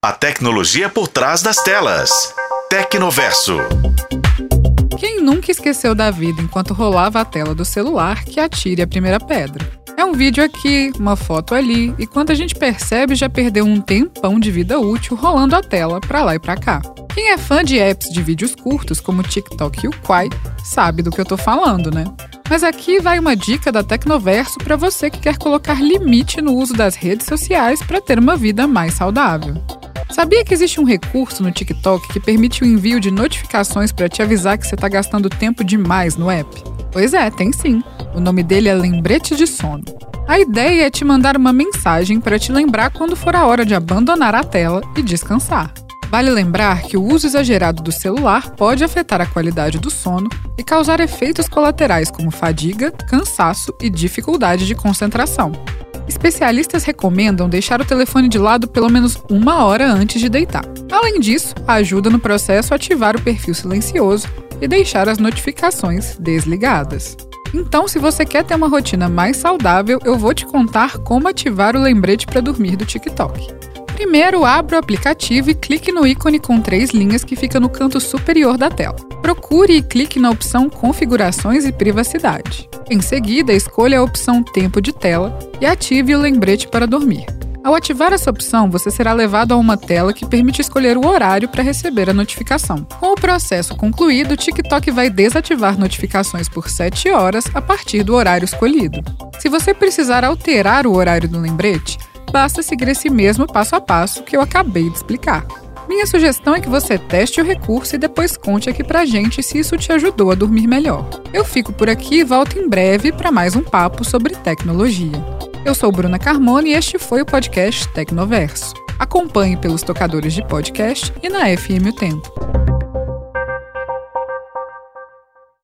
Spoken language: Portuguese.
A tecnologia por trás das telas. Tecnoverso. Quem nunca esqueceu da vida enquanto rolava a tela do celular que atire a primeira pedra? É um vídeo aqui, uma foto ali, e quando a gente percebe já perdeu um tempão de vida útil rolando a tela pra lá e pra cá. Quem é fã de apps de vídeos curtos como TikTok e o Quai sabe do que eu tô falando, né? Mas aqui vai uma dica da Tecnoverso para você que quer colocar limite no uso das redes sociais para ter uma vida mais saudável. Sabia que existe um recurso no TikTok que permite o envio de notificações para te avisar que você está gastando tempo demais no app? Pois é, tem sim. O nome dele é Lembrete de Sono. A ideia é te mandar uma mensagem para te lembrar quando for a hora de abandonar a tela e descansar. Vale lembrar que o uso exagerado do celular pode afetar a qualidade do sono e causar efeitos colaterais como fadiga, cansaço e dificuldade de concentração. Especialistas recomendam deixar o telefone de lado pelo menos uma hora antes de deitar. Além disso, ajuda no processo ativar o perfil silencioso e deixar as notificações desligadas. Então, se você quer ter uma rotina mais saudável, eu vou te contar como ativar o lembrete para dormir do TikTok. Primeiro, abra o aplicativo e clique no ícone com três linhas que fica no canto superior da tela. Procure e clique na opção Configurações e Privacidade. Em seguida, escolha a opção Tempo de tela e ative o lembrete para dormir. Ao ativar essa opção, você será levado a uma tela que permite escolher o horário para receber a notificação. Com o processo concluído, o TikTok vai desativar notificações por 7 horas a partir do horário escolhido. Se você precisar alterar o horário do lembrete, basta seguir esse mesmo passo a passo que eu acabei de explicar. Minha sugestão é que você teste o recurso e depois conte aqui pra gente se isso te ajudou a dormir melhor. Eu fico por aqui e volto em breve para mais um papo sobre tecnologia. Eu sou Bruna Carmona e este foi o podcast Tecnoverso. Acompanhe pelos tocadores de podcast e na FM O Tempo.